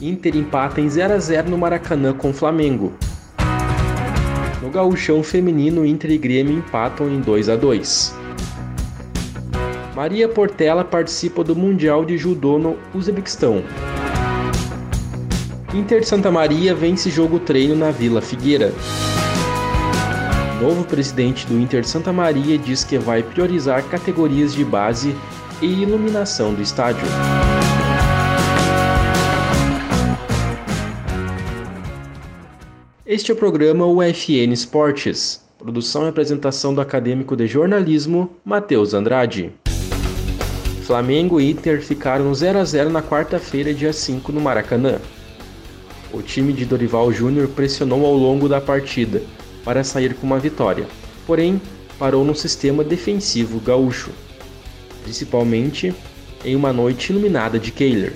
Inter empata em 0 a 0 no Maracanã com Flamengo. No gauchão feminino, Inter e Grêmio empatam em 2 a 2. Maria Portela participa do Mundial de Judô no Uzbequistão. Inter Santa Maria vence jogo treino na Vila Figueira. Novo presidente do Inter Santa Maria diz que vai priorizar categorias de base e iluminação do estádio. Este é o programa UFN Esportes. Produção e apresentação do acadêmico de jornalismo Matheus Andrade. Flamengo e Inter ficaram no 0 a 0 na quarta-feira, dia 5, no Maracanã. O time de Dorival Júnior pressionou ao longo da partida para sair com uma vitória, porém parou no sistema defensivo gaúcho, principalmente em uma noite iluminada de Kehler.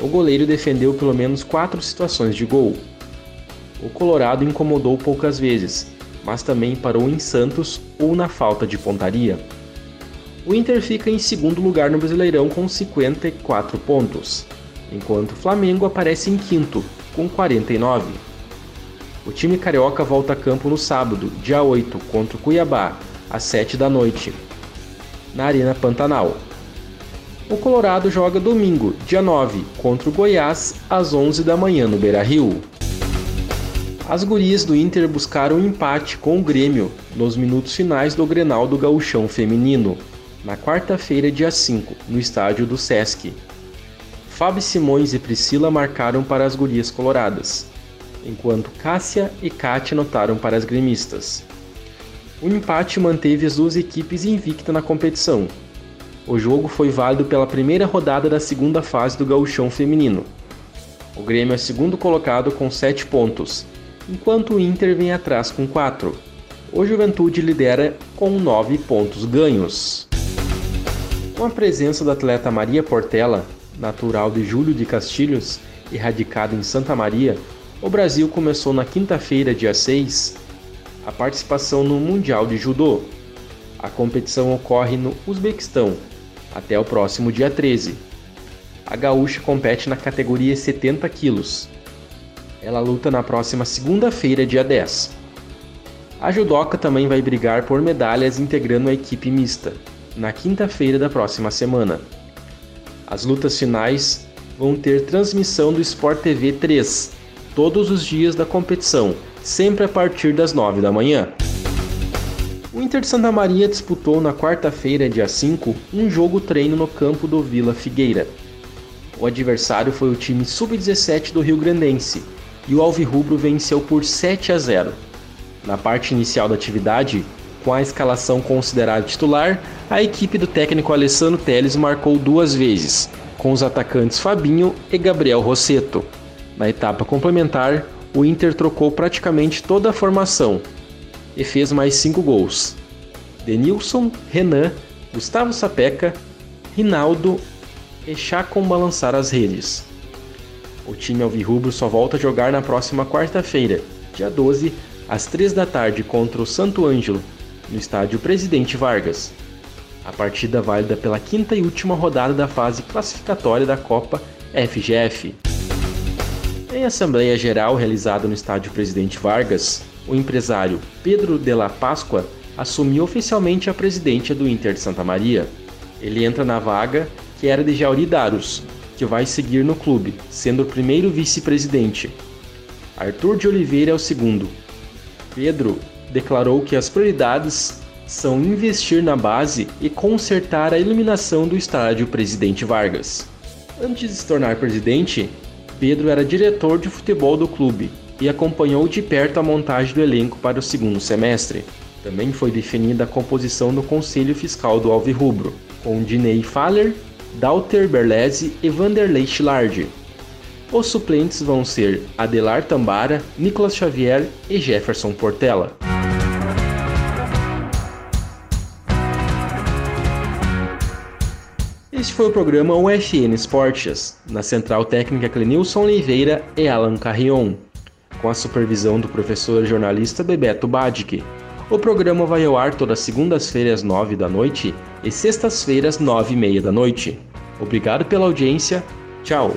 O goleiro defendeu pelo menos quatro situações de gol, o Colorado incomodou poucas vezes, mas também parou em Santos ou na falta de pontaria. O Inter fica em segundo lugar no Brasileirão com 54 pontos, enquanto o Flamengo aparece em quinto com 49. O time carioca volta a campo no sábado, dia 8, contra o Cuiabá, às 7 da noite, na Arena Pantanal. O Colorado joga domingo, dia 9, contra o Goiás, às 11 da manhã no Beira-Rio. As gurias do Inter buscaram um empate com o Grêmio nos minutos finais do Grenal do Gauchão Feminino, na quarta-feira, dia 5, no estádio do Sesc. Fábio Simões e Priscila marcaram para as gurias coloradas, enquanto Cássia e Kátia anotaram para as gremistas. O empate manteve as duas equipes invictas na competição. O jogo foi válido pela primeira rodada da segunda fase do Gauchão Feminino. O Grêmio é segundo colocado com 7 pontos enquanto o Inter vem atrás com 4. O Juventude lidera com 9 pontos ganhos. Com a presença da atleta Maria Portela, natural de Júlio de Castilhos e radicada em Santa Maria, o Brasil começou na quinta-feira, dia 6, a participação no Mundial de Judô. A competição ocorre no Uzbequistão até o próximo dia 13. A gaúcha compete na categoria 70 quilos ela luta na próxima segunda-feira, dia 10. A judoca também vai brigar por medalhas integrando a equipe mista, na quinta-feira da próxima semana. As lutas finais vão ter transmissão do Sport TV 3, todos os dias da competição, sempre a partir das 9 da manhã. O Inter de Santa Maria disputou na quarta-feira, dia 5, um jogo treino no campo do Vila Figueira. O adversário foi o time sub-17 do Rio Grandense, e o Alvirrubro venceu por 7 a 0. Na parte inicial da atividade, com a escalação considerada titular, a equipe do técnico Alessandro Teles marcou duas vezes, com os atacantes Fabinho e Gabriel Rosseto. Na etapa complementar, o Inter trocou praticamente toda a formação e fez mais cinco gols. Denilson, Renan, Gustavo Sapeca, Rinaldo e Chacon balançar as redes. O time alvirrubro só volta a jogar na próxima quarta-feira, dia 12, às 3 da tarde contra o Santo Ângelo, no estádio Presidente Vargas. A partida válida pela quinta e última rodada da fase classificatória da Copa FGF. Em assembleia geral realizada no estádio Presidente Vargas, o empresário Pedro de la Páscoa assumiu oficialmente a presidência do Inter de Santa Maria. Ele entra na vaga que era de Jauri Daros, que vai seguir no clube, sendo o primeiro vice-presidente. Arthur de Oliveira é o segundo. Pedro declarou que as prioridades são investir na base e consertar a iluminação do estádio Presidente Vargas. Antes de se tornar presidente, Pedro era diretor de futebol do clube e acompanhou de perto a montagem do elenco para o segundo semestre. Também foi definida a composição do Conselho Fiscal do Alvirrubro, com Dinei Faller, Dalter Berlese e Vanderlei Schilard. Os suplentes vão ser Adelar Tambara, Nicolas Xavier e Jefferson Portela. Este foi o programa UFN Esportes, na central técnica Clenilson Oliveira e Alan Carrion, com a supervisão do professor jornalista Bebeto Badic. O programa vai ao ar todas segundas-feiras, nove da noite e sextas-feiras, nove e meia da noite. Obrigado pela audiência. Tchau.